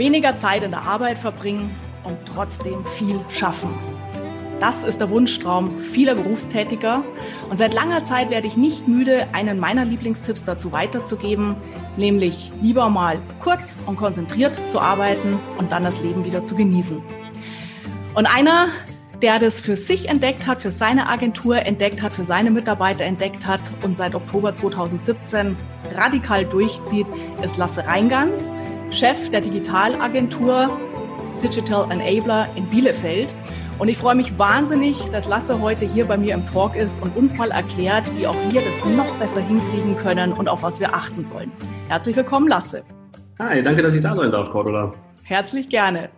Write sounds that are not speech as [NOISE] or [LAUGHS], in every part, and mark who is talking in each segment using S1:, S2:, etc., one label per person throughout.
S1: weniger Zeit in der Arbeit verbringen und trotzdem viel schaffen. Das ist der Wunschtraum vieler Berufstätiger. Und seit langer Zeit werde ich nicht müde, einen meiner Lieblingstipps dazu weiterzugeben, nämlich lieber mal kurz und konzentriert zu arbeiten und dann das Leben wieder zu genießen. Und einer, der das für sich entdeckt hat, für seine Agentur entdeckt hat, für seine Mitarbeiter entdeckt hat und seit Oktober 2017 radikal durchzieht, ist Lasse Reingans, Chef der Digitalagentur Digital Enabler in Bielefeld. Und ich freue mich wahnsinnig, dass Lasse heute hier bei mir im Talk ist und uns mal erklärt, wie auch wir das noch besser hinkriegen können und auf was wir achten sollen. Herzlich willkommen, Lasse.
S2: Hi, danke, dass ich da sein darf, Cordula.
S1: Herzlich gerne.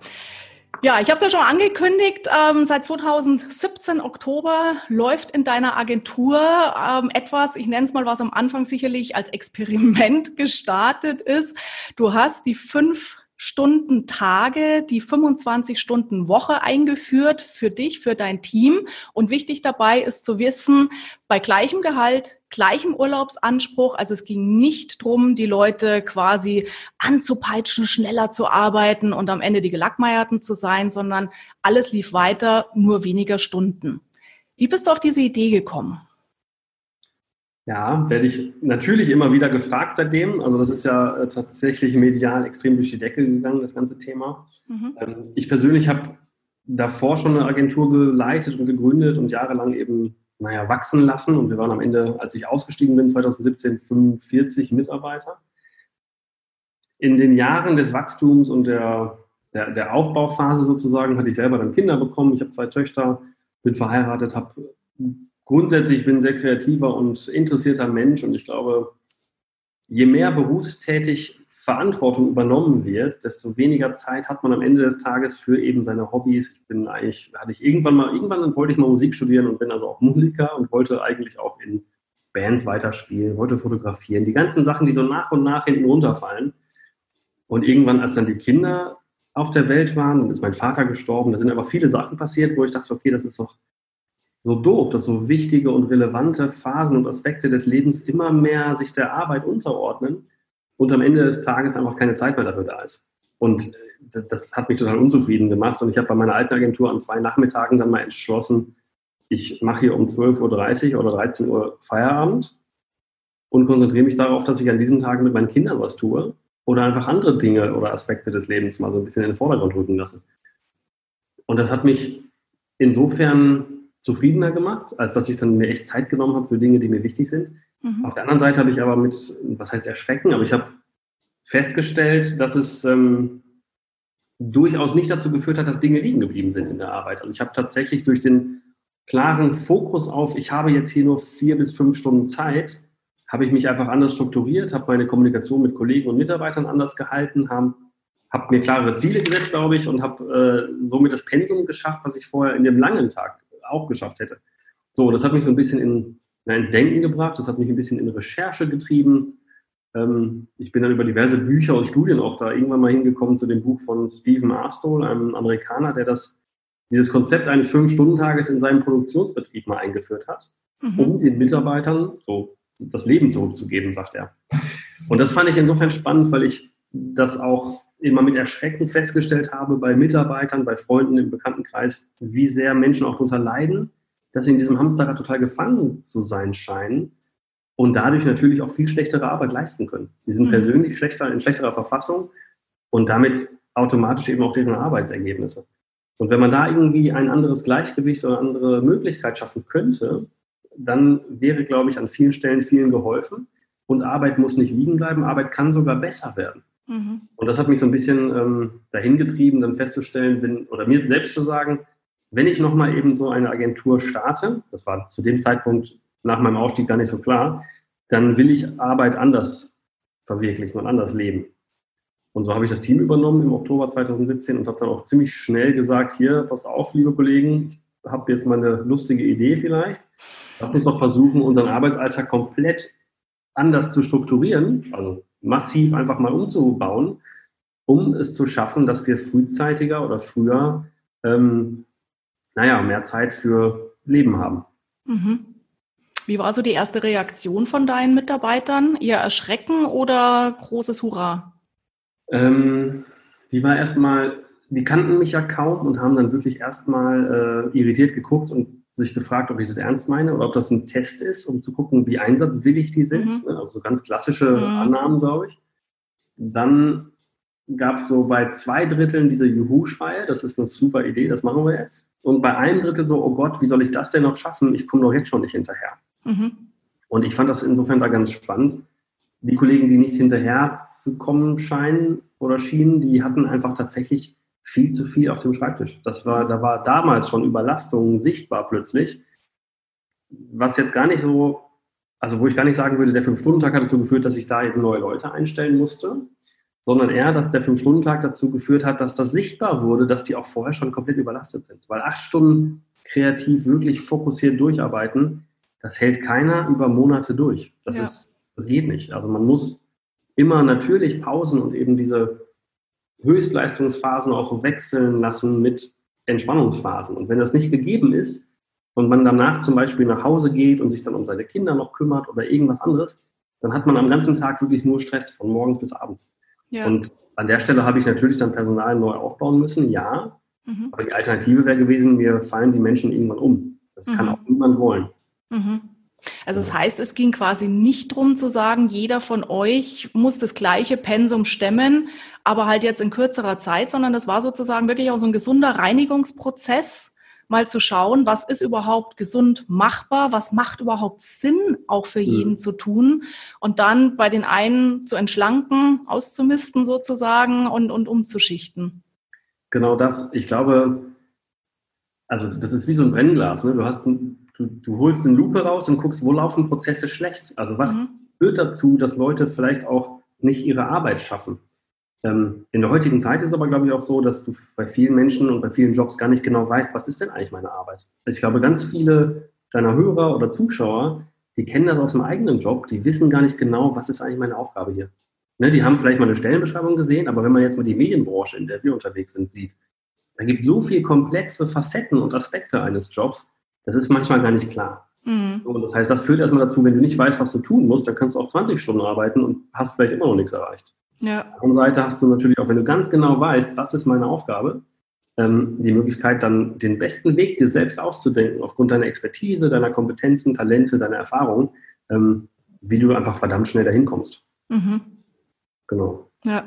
S1: Ja, ich habe es ja schon angekündigt. Ähm, seit 2017 Oktober läuft in deiner Agentur ähm, etwas, ich nenne es mal, was am Anfang sicherlich als Experiment [LAUGHS] gestartet ist. Du hast die fünf Stunden Tage, die 25 Stunden Woche eingeführt für dich, für dein Team. Und wichtig dabei ist zu wissen, bei gleichem Gehalt, gleichem Urlaubsanspruch, also es ging nicht drum, die Leute quasi anzupeitschen, schneller zu arbeiten und am Ende die Gelackmeierten zu sein, sondern alles lief weiter, nur weniger Stunden. Wie bist du auf diese Idee gekommen?
S2: Ja, werde ich natürlich immer wieder gefragt seitdem. Also das ist ja äh, tatsächlich medial extrem durch die Decke gegangen, das ganze Thema. Mhm. Ähm, ich persönlich habe davor schon eine Agentur geleitet und gegründet und jahrelang eben, naja, wachsen lassen. Und wir waren am Ende, als ich ausgestiegen bin, 2017, 45 Mitarbeiter. In den Jahren des Wachstums und der, der, der Aufbauphase sozusagen hatte ich selber dann Kinder bekommen. Ich habe zwei Töchter, bin verheiratet, habe grundsätzlich bin ich sehr kreativer und interessierter Mensch und ich glaube, je mehr berufstätig Verantwortung übernommen wird, desto weniger Zeit hat man am Ende des Tages für eben seine Hobbys. Ich bin eigentlich, hatte ich irgendwann mal, irgendwann wollte ich mal Musik studieren und bin also auch Musiker und wollte eigentlich auch in Bands weiterspielen, wollte fotografieren. Die ganzen Sachen, die so nach und nach hinten runterfallen. Und irgendwann, als dann die Kinder auf der Welt waren, dann ist mein Vater gestorben, da sind aber viele Sachen passiert, wo ich dachte, okay, das ist doch so doof, dass so wichtige und relevante Phasen und Aspekte des Lebens immer mehr sich der Arbeit unterordnen und am Ende des Tages einfach keine Zeit mehr dafür da ist. Und das hat mich total unzufrieden gemacht. Und ich habe bei meiner alten Agentur an zwei Nachmittagen dann mal entschlossen, ich mache hier um 12.30 Uhr oder 13 Uhr Feierabend und konzentriere mich darauf, dass ich an diesen Tagen mit meinen Kindern was tue oder einfach andere Dinge oder Aspekte des Lebens mal so ein bisschen in den Vordergrund rücken lasse. Und das hat mich insofern zufriedener gemacht, als dass ich dann mir echt Zeit genommen habe für Dinge, die mir wichtig sind. Mhm. Auf der anderen Seite habe ich aber mit, was heißt erschrecken, aber ich habe festgestellt, dass es ähm, durchaus nicht dazu geführt hat, dass Dinge liegen geblieben sind in der Arbeit. Also ich habe tatsächlich durch den klaren Fokus auf, ich habe jetzt hier nur vier bis fünf Stunden Zeit, habe ich mich einfach anders strukturiert, habe meine Kommunikation mit Kollegen und Mitarbeitern anders gehalten, habe hab mir klarere Ziele gesetzt, glaube ich, und habe äh, somit das Pensum geschafft, was ich vorher in dem langen Tag auch geschafft hätte. So, das hat mich so ein bisschen in, na, ins Denken gebracht, das hat mich ein bisschen in Recherche getrieben. Ähm, ich bin dann über diverse Bücher und Studien auch da irgendwann mal hingekommen zu dem Buch von Stephen Arstol, einem Amerikaner, der das, dieses Konzept eines Fünf-Stunden-Tages in seinem Produktionsbetrieb mal eingeführt hat, mhm. um den Mitarbeitern so das Leben zurückzugeben, sagt er. Und das fand ich insofern spannend, weil ich das auch immer mit Erschrecken festgestellt habe bei Mitarbeitern, bei Freunden im Bekanntenkreis, wie sehr Menschen auch darunter leiden, dass sie in diesem Hamsterrad total gefangen zu sein scheinen und dadurch natürlich auch viel schlechtere Arbeit leisten können. Die sind mhm. persönlich schlechter, in schlechterer Verfassung und damit automatisch eben auch deren Arbeitsergebnisse. Und wenn man da irgendwie ein anderes Gleichgewicht oder eine andere Möglichkeit schaffen könnte, dann wäre, glaube ich, an vielen Stellen vielen geholfen. Und Arbeit muss nicht liegen bleiben, Arbeit kann sogar besser werden. Mhm. Und das hat mich so ein bisschen ähm, dahin getrieben, dann festzustellen, wenn, oder mir selbst zu sagen, wenn ich nochmal eben so eine Agentur starte, das war zu dem Zeitpunkt nach meinem Ausstieg gar nicht so klar, dann will ich Arbeit anders verwirklichen und anders leben. Und so habe ich das Team übernommen im Oktober 2017 und habe dann auch ziemlich schnell gesagt, hier, pass auf, liebe Kollegen, ich habe jetzt mal eine lustige Idee vielleicht. Lass uns doch versuchen, unseren Arbeitsalltag komplett anders zu strukturieren, also massiv einfach mal umzubauen, um es zu schaffen, dass wir frühzeitiger oder früher, ähm, naja, mehr Zeit für Leben haben.
S1: Mhm. Wie war so die erste Reaktion von deinen Mitarbeitern? Ihr Erschrecken oder großes Hurra?
S2: Ähm, Die war erstmal, die kannten mich ja kaum und haben dann wirklich erstmal äh, irritiert geguckt und sich gefragt, ob ich das ernst meine oder ob das ein Test ist, um zu gucken, wie einsatzwillig die sind. Mhm. Ne, also ganz klassische mhm. Annahmen, glaube ich. Dann gab es so bei zwei Dritteln diese Juhu-Schreie, das ist eine super Idee, das machen wir jetzt. Und bei einem Drittel so, oh Gott, wie soll ich das denn noch schaffen? Ich komme doch jetzt schon nicht hinterher. Mhm. Und ich fand das insofern da ganz spannend. Die Kollegen, die nicht hinterher zu kommen scheinen oder schienen, die hatten einfach tatsächlich viel zu viel auf dem Schreibtisch. Das war, da war damals schon Überlastung sichtbar plötzlich, was jetzt gar nicht so, also wo ich gar nicht sagen würde, der Fünf-Stunden-Tag hat dazu geführt, dass ich da eben neue Leute einstellen musste, sondern eher, dass der Fünf-Stunden-Tag dazu geführt hat, dass das sichtbar wurde, dass die auch vorher schon komplett überlastet sind. Weil acht Stunden kreativ wirklich fokussiert durcharbeiten, das hält keiner über Monate durch. Das, ja. ist, das geht nicht. Also man muss immer natürlich Pausen und eben diese Höchstleistungsphasen auch wechseln lassen mit Entspannungsphasen. Und wenn das nicht gegeben ist und man danach zum Beispiel nach Hause geht und sich dann um seine Kinder noch kümmert oder irgendwas anderes, dann hat man am ganzen Tag wirklich nur Stress von morgens bis abends. Ja. Und an der Stelle habe ich natürlich dann Personal neu aufbauen müssen, ja. Mhm. Aber die Alternative wäre gewesen, mir fallen die Menschen irgendwann um. Das mhm. kann auch niemand wollen.
S1: Mhm. Also das heißt, es ging quasi nicht darum zu sagen, jeder von euch muss das gleiche Pensum stemmen, aber halt jetzt in kürzerer Zeit, sondern das war sozusagen wirklich auch so ein gesunder Reinigungsprozess, mal zu schauen, was ist überhaupt gesund machbar, was macht überhaupt Sinn auch für jeden mhm. zu tun und dann bei den einen zu entschlanken, auszumisten sozusagen und, und umzuschichten.
S2: Genau das. Ich glaube, also das ist wie so ein Brennglas. Ne? Du hast ein, du, du holst eine Lupe raus und guckst, wo laufen Prozesse schlecht. Also was mhm. führt dazu, dass Leute vielleicht auch nicht ihre Arbeit schaffen? Ähm, in der heutigen Zeit ist aber, glaube ich, auch so, dass du bei vielen Menschen und bei vielen Jobs gar nicht genau weißt, was ist denn eigentlich meine Arbeit. Ich glaube, ganz viele deiner Hörer oder Zuschauer, die kennen das aus dem eigenen Job, die wissen gar nicht genau, was ist eigentlich meine Aufgabe hier. Ne, die haben vielleicht mal eine Stellenbeschreibung gesehen, aber wenn man jetzt mal die Medienbranche, in der wir unterwegs sind, sieht, da gibt es so viele komplexe Facetten und Aspekte eines Jobs, das ist manchmal gar nicht klar. Mhm. Und das heißt, das führt erstmal dazu, wenn du nicht weißt, was du tun musst, dann kannst du auch 20 Stunden arbeiten und hast vielleicht immer noch nichts erreicht. Ja. Auf der anderen Seite hast du natürlich auch, wenn du ganz genau weißt, was ist meine Aufgabe, ähm, die Möglichkeit, dann den besten Weg dir selbst auszudenken, aufgrund deiner Expertise, deiner Kompetenzen, Talente, deiner Erfahrung, ähm, wie du einfach verdammt schnell dahin kommst. Mhm.
S1: Genau. Ja.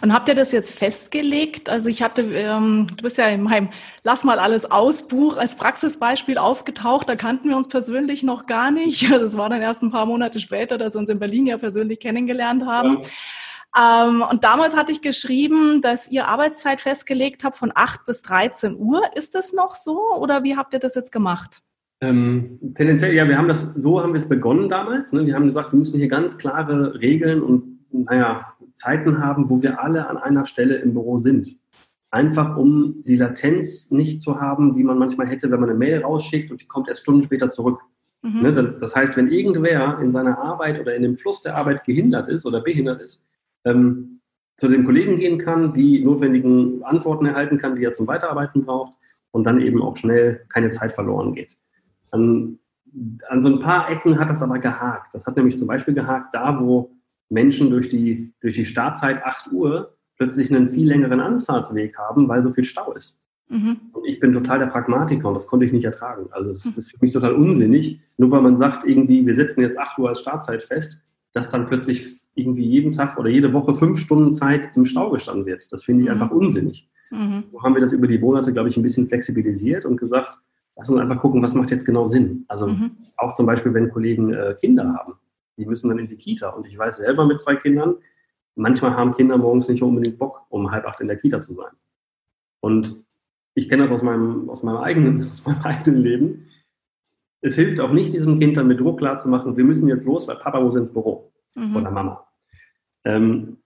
S1: Und habt ihr das jetzt festgelegt? Also ich hatte, ähm, du bist ja in meinem Lass mal alles aus Buch als Praxisbeispiel aufgetaucht. Da kannten wir uns persönlich noch gar nicht. [LAUGHS] Das war dann erst ein paar Monate später, dass wir uns in Berlin ja persönlich kennengelernt haben. Ja. Ähm, und damals hatte ich geschrieben, dass ihr Arbeitszeit festgelegt habt von 8 bis 13 Uhr. Ist das noch so oder wie habt ihr das jetzt gemacht?
S2: Ähm, tendenziell, ja, wir haben das, so haben wir es begonnen damals. Ne? Wir haben gesagt, wir müssen hier ganz klare Regeln und, naja, Zeiten haben, wo wir alle an einer Stelle im Büro sind. Einfach um die Latenz nicht zu haben, die man manchmal hätte, wenn man eine Mail rausschickt und die kommt erst Stunden später zurück. Mhm. Ne? Das heißt, wenn irgendwer in seiner Arbeit oder in dem Fluss der Arbeit gehindert ist oder behindert ist, ähm, zu den Kollegen gehen kann, die notwendigen Antworten erhalten kann, die er zum Weiterarbeiten braucht und dann eben auch schnell keine Zeit verloren geht. An, an so ein paar Ecken hat das aber gehakt. Das hat nämlich zum Beispiel gehakt, da wo Menschen durch die, durch die Startzeit 8 Uhr plötzlich einen viel längeren Anfahrtsweg haben, weil so viel Stau ist. Mhm. Und ich bin total der Pragmatiker und das konnte ich nicht ertragen. Also es mhm. ist für mich total unsinnig, nur weil man sagt, irgendwie, wir setzen jetzt 8 Uhr als Startzeit fest, dass dann plötzlich irgendwie jeden Tag oder jede Woche fünf Stunden Zeit im Stau gestanden wird. Das finde ich mhm. einfach unsinnig. Mhm. So haben wir das über die Monate, glaube ich, ein bisschen flexibilisiert und gesagt, lass uns einfach gucken, was macht jetzt genau Sinn. Also mhm. auch zum Beispiel, wenn Kollegen äh, Kinder haben, die müssen dann in die Kita. Und ich weiß selber mit zwei Kindern, manchmal haben Kinder morgens nicht unbedingt Bock, um halb acht in der Kita zu sein. Und ich kenne das aus meinem, aus, meinem eigenen, [LAUGHS] aus meinem eigenen Leben. Es hilft auch nicht, diesem Kind dann mit Druck klarzumachen, wir müssen jetzt los, weil Papa muss ins Büro mhm. oder Mama. Ähm,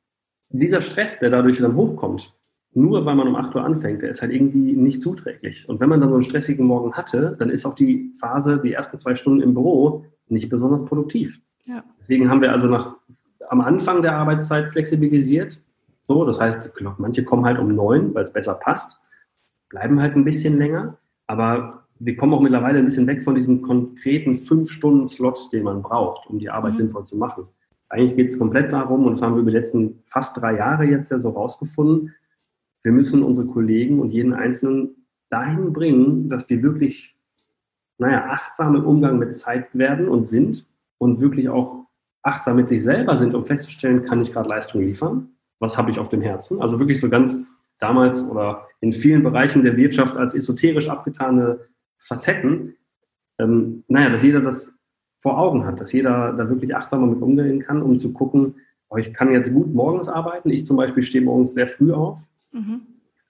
S2: dieser Stress, der dadurch dann hochkommt, nur weil man um 8 Uhr anfängt, der ist halt irgendwie nicht zuträglich. Und wenn man dann so einen stressigen Morgen hatte, dann ist auch die Phase, die ersten zwei Stunden im Büro, nicht besonders produktiv. Ja. Deswegen haben wir also nach, am Anfang der Arbeitszeit flexibilisiert. So, das heißt, manche kommen halt um neun, weil es besser passt, bleiben halt ein bisschen länger, aber wir kommen auch mittlerweile ein bisschen weg von diesem konkreten fünf Stunden Slot, den man braucht, um die Arbeit mhm. sinnvoll zu machen. Eigentlich geht es komplett darum, und das haben wir über die letzten fast drei Jahre jetzt ja so rausgefunden, wir müssen unsere Kollegen und jeden Einzelnen dahin bringen, dass die wirklich, naja, achtsam im Umgang mit Zeit werden und sind und wirklich auch achtsam mit sich selber sind, um festzustellen, kann ich gerade Leistung liefern? Was habe ich auf dem Herzen? Also wirklich so ganz damals oder in vielen Bereichen der Wirtschaft als esoterisch abgetane Facetten. Ähm, naja, dass jeder das vor Augen hat, dass jeder da wirklich achtsamer mit umgehen kann, um zu gucken, oh, ich kann jetzt gut morgens arbeiten. Ich zum Beispiel stehe morgens sehr früh auf mhm.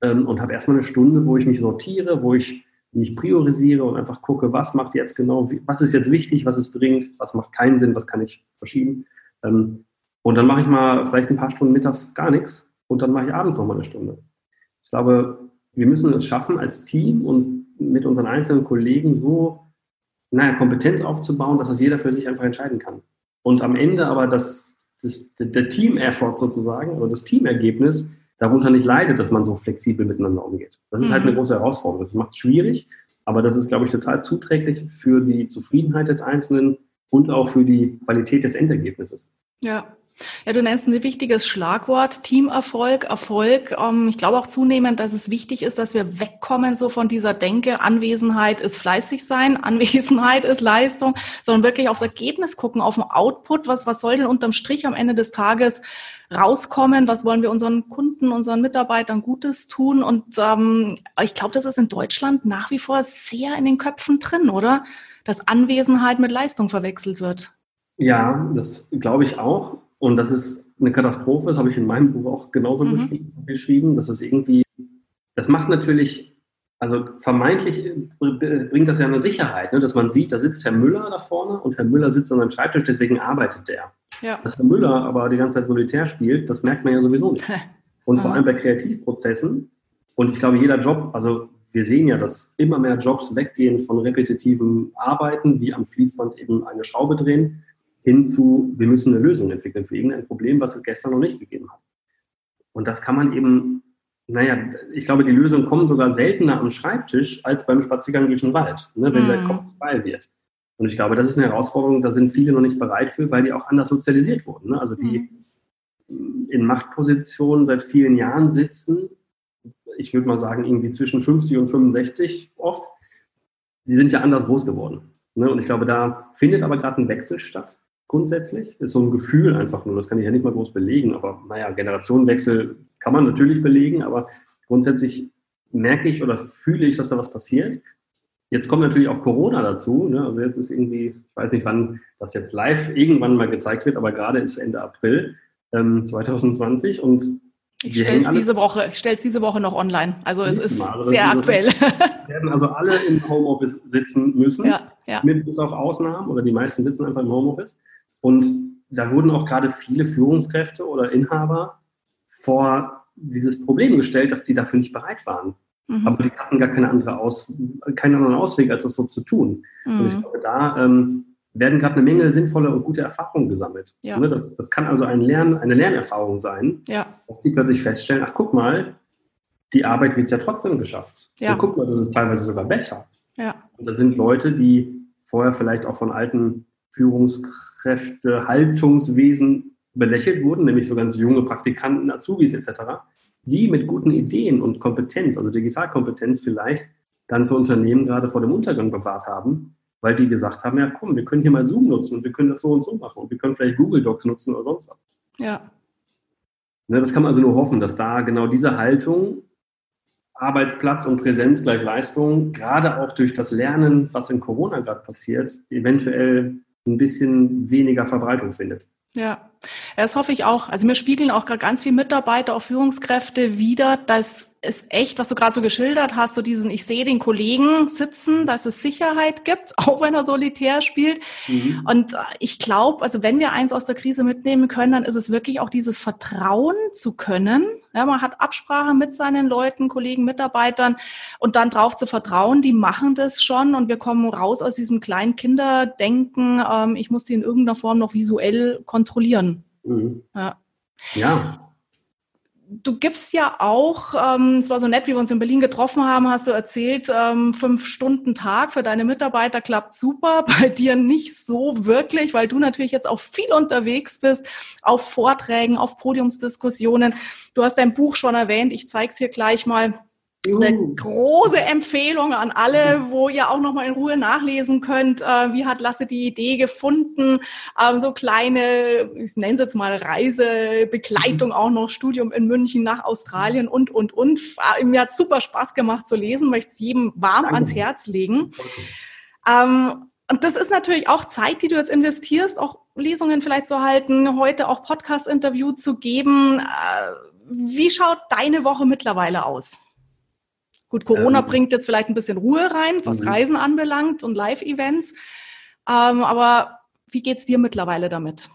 S2: ähm, und habe erstmal eine Stunde, wo ich mich sortiere, wo ich mich priorisiere und einfach gucke, was macht jetzt genau, was ist jetzt wichtig, was ist dringend, was macht keinen Sinn, was kann ich verschieben. Ähm, und dann mache ich mal vielleicht ein paar Stunden mittags gar nichts und dann mache ich abends noch mal eine Stunde. Ich glaube, wir müssen es schaffen, als Team und mit unseren einzelnen Kollegen so naja, Kompetenz aufzubauen, dass das jeder für sich einfach entscheiden kann. Und am Ende aber das, das, der Team-Effort sozusagen oder das Teamergebnis darunter nicht leidet, dass man so flexibel miteinander umgeht. Das ist halt eine mhm. große Herausforderung. Das macht es schwierig, aber das ist, glaube ich, total zuträglich für die Zufriedenheit des Einzelnen und auch für die Qualität des Endergebnisses.
S1: Ja, ja, du nennst ein wichtiges Schlagwort, Teamerfolg, Erfolg. Ähm, ich glaube auch zunehmend, dass es wichtig ist, dass wir wegkommen so von dieser Denke, Anwesenheit ist fleißig sein, [LAUGHS] Anwesenheit ist Leistung, sondern wirklich aufs Ergebnis gucken, auf den Output. Was, was soll denn unterm Strich am Ende des Tages rauskommen? Was wollen wir unseren Kunden, unseren Mitarbeitern Gutes tun? Und ähm, ich glaube, das ist in Deutschland nach wie vor sehr in den Köpfen drin, oder? Dass Anwesenheit mit Leistung verwechselt wird.
S2: Ja, das glaube ich auch. Und das ist eine Katastrophe, das habe ich in meinem Buch auch genauso mhm. beschrieben. Das ist irgendwie, das macht natürlich, also vermeintlich bringt das ja eine Sicherheit, ne, dass man sieht, da sitzt Herr Müller da vorne und Herr Müller sitzt an seinem Schreibtisch, deswegen arbeitet der. Ja. Dass Herr Müller aber die ganze Zeit solitär spielt, das merkt man ja sowieso nicht. [LAUGHS] Und vor allem bei Kreativprozessen. Und ich glaube, jeder Job, also wir sehen ja, dass immer mehr Jobs weggehen von repetitivem Arbeiten, wie am Fließband eben eine Schraube drehen, hin zu, wir müssen eine Lösung entwickeln für irgendein Problem, was es gestern noch nicht gegeben hat. Und das kann man eben, naja, ich glaube, die Lösungen kommen sogar seltener am Schreibtisch als beim Spaziergang durch den Wald, ne, wenn mm. der Kopf frei wird. Und ich glaube, das ist eine Herausforderung, da sind viele noch nicht bereit für, weil die auch anders sozialisiert wurden. Ne? Also die mm. in Machtpositionen seit vielen Jahren sitzen, ich würde mal sagen, irgendwie zwischen 50 und 65 oft, die sind ja anders groß geworden. Ne? Und ich glaube, da findet aber gerade ein Wechsel statt grundsätzlich. Ist so ein Gefühl einfach nur, das kann ich ja nicht mal groß belegen, aber naja, Generationenwechsel kann man natürlich belegen, aber grundsätzlich merke ich oder fühle ich, dass da was passiert. Jetzt kommt natürlich auch Corona dazu. Ne? Also jetzt ist irgendwie, ich weiß nicht, wann das jetzt live irgendwann mal gezeigt wird, aber gerade ist Ende April ähm, 2020 und
S1: ich stelle es diese Woche, es diese Woche noch online. Also es ist also sehr aktuell.
S2: Wir werden also alle im Homeoffice sitzen müssen, ja, ja. Mit, bis auf Ausnahmen oder die meisten sitzen einfach im Homeoffice. Und da wurden auch gerade viele Führungskräfte oder Inhaber vor dieses Problem gestellt, dass die dafür nicht bereit waren. Mhm. Aber die hatten gar keine andere Aus, keinen anderen Ausweg, als das so zu tun. Mhm. Und ich glaube, da ähm, werden gerade eine Menge sinnvolle und gute Erfahrungen gesammelt. Ja. Ne, das, das kann also ein Lern, eine Lernerfahrung sein, ja. dass die plötzlich feststellen, ach guck mal, die Arbeit wird ja trotzdem geschafft. Ja. Und guck mal, das ist teilweise sogar besser. Ja. Und da sind Leute, die vorher vielleicht auch von alten Führungskräfte, Haltungswesen belächelt wurden, nämlich so ganz junge Praktikanten, Azubis etc., die mit guten Ideen und Kompetenz, also Digitalkompetenz vielleicht, dann zu Unternehmen gerade vor dem Untergang bewahrt haben, weil die gesagt haben, ja komm, wir können hier mal Zoom nutzen und wir können das so und so machen und wir können vielleicht Google Docs nutzen oder sonst was. Ja. Ne, das kann man also nur hoffen, dass da genau diese Haltung, Arbeitsplatz und Präsenz gleich Leistung, gerade auch durch das Lernen, was in Corona gerade passiert, eventuell ein bisschen weniger Verbreitung findet.
S1: Ja, das hoffe ich auch. Also mir spiegeln auch gerade ganz viele Mitarbeiter, auch Führungskräfte wieder, dass es echt, was du gerade so geschildert hast, so diesen, ich sehe den Kollegen sitzen, dass es Sicherheit gibt, [LAUGHS] auch wenn er solitär spielt. Mhm. Und ich glaube, also wenn wir eins aus der Krise mitnehmen können, dann ist es wirklich auch dieses Vertrauen zu können. Ja, man hat Absprache mit seinen Leuten, Kollegen, Mitarbeitern und dann drauf zu vertrauen, die machen das schon und wir kommen raus aus diesem kleinen Kinderdenken, ähm, ich muss die in irgendeiner Form noch visuell kontrollieren. Mhm.
S2: Ja. ja
S1: du gibst ja auch, ähm, es war so nett, wie wir uns in Berlin getroffen haben, hast du erzählt, ähm, fünf Stunden Tag für deine Mitarbeiter klappt super, [LAUGHS] bei dir nicht so wirklich, weil du natürlich jetzt auch viel unterwegs bist, auf Vorträgen, auf Podiumsdiskussionen. Du hast dein Buch schon erwähnt, ich zeige es hier gleich mal. Eine große Empfehlung an alle, wo ihr auch noch mal in Ruhe nachlesen könnt. Äh, wie hat Lasse die Idee gefunden? Ähm, so kleine, ich nenne es jetzt mal Reisebegleitung, mhm. auch noch Studium in München nach Australien und, und, und. Mir hat super Spaß gemacht zu lesen, möchte es jedem warm Danke. ans Herz legen. Ähm, und das ist natürlich auch Zeit, die du jetzt investierst, auch Lesungen vielleicht zu halten, heute auch Podcast-Interview zu geben. Äh, wie schaut deine Woche mittlerweile aus? Gut, Corona ähm, bringt jetzt vielleicht ein bisschen Ruhe rein, was mhm. Reisen anbelangt und Live-Events. Ähm, aber wie geht es dir mittlerweile damit?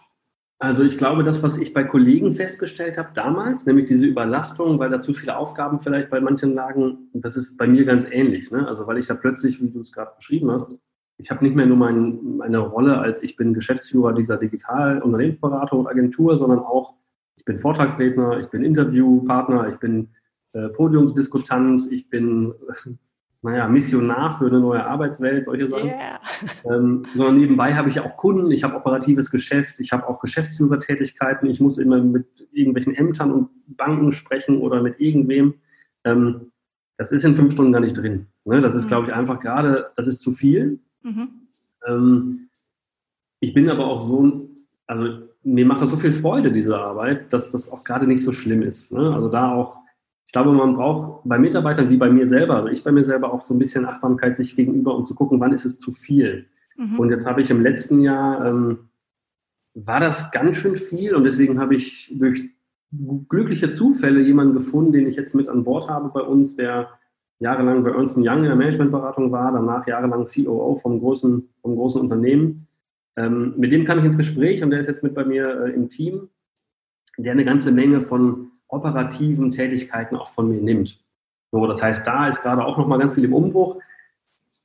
S2: Also ich glaube, das, was ich bei Kollegen festgestellt habe damals, nämlich diese Überlastung, weil da zu viele Aufgaben vielleicht bei manchen lagen, das ist bei mir ganz ähnlich. Ne? Also weil ich da plötzlich, wie du es gerade beschrieben hast, ich habe nicht mehr nur mein, meine Rolle als ich bin Geschäftsführer dieser Digital-Unternehmensberatung und Agentur, sondern auch ich bin Vortragsredner, ich bin Interviewpartner, ich bin äh, Podiumsdiskutant, ich bin, [LAUGHS] naja, Missionar für eine neue Arbeitswelt, solche Sachen. Yeah. [LAUGHS] Ähm, sondern nebenbei habe ich auch Kunden, ich habe operatives Geschäft, ich habe auch Geschäftsführertätigkeiten, ich muss immer mit irgendwelchen Ämtern und Banken sprechen oder mit irgendwem. Ähm, das ist in fünf Stunden gar nicht drin. Ne? Das ist, mhm. glaube ich, einfach gerade, das ist zu viel. Mhm. Ähm, ich bin aber auch so, also mir macht das so viel Freude, diese Arbeit, dass das auch gerade nicht so schlimm ist. Ne? Also da auch ich glaube, man braucht bei Mitarbeitern wie bei mir selber, also ich bei mir selber auch so ein bisschen Achtsamkeit sich gegenüber, um zu gucken, wann ist es zu viel. Mhm. Und jetzt habe ich im letzten Jahr, ähm, war das ganz schön viel und deswegen habe ich durch glückliche Zufälle jemanden gefunden, den ich jetzt mit an Bord habe bei uns, der jahrelang bei Ernst Young in der Managementberatung war, danach jahrelang COO vom großen, vom großen Unternehmen. Ähm, mit dem kam ich ins Gespräch und der ist jetzt mit bei mir äh, im Team, der eine ganze Menge von operativen Tätigkeiten auch von mir nimmt. So, das heißt, da ist gerade auch nochmal ganz viel im Umbruch.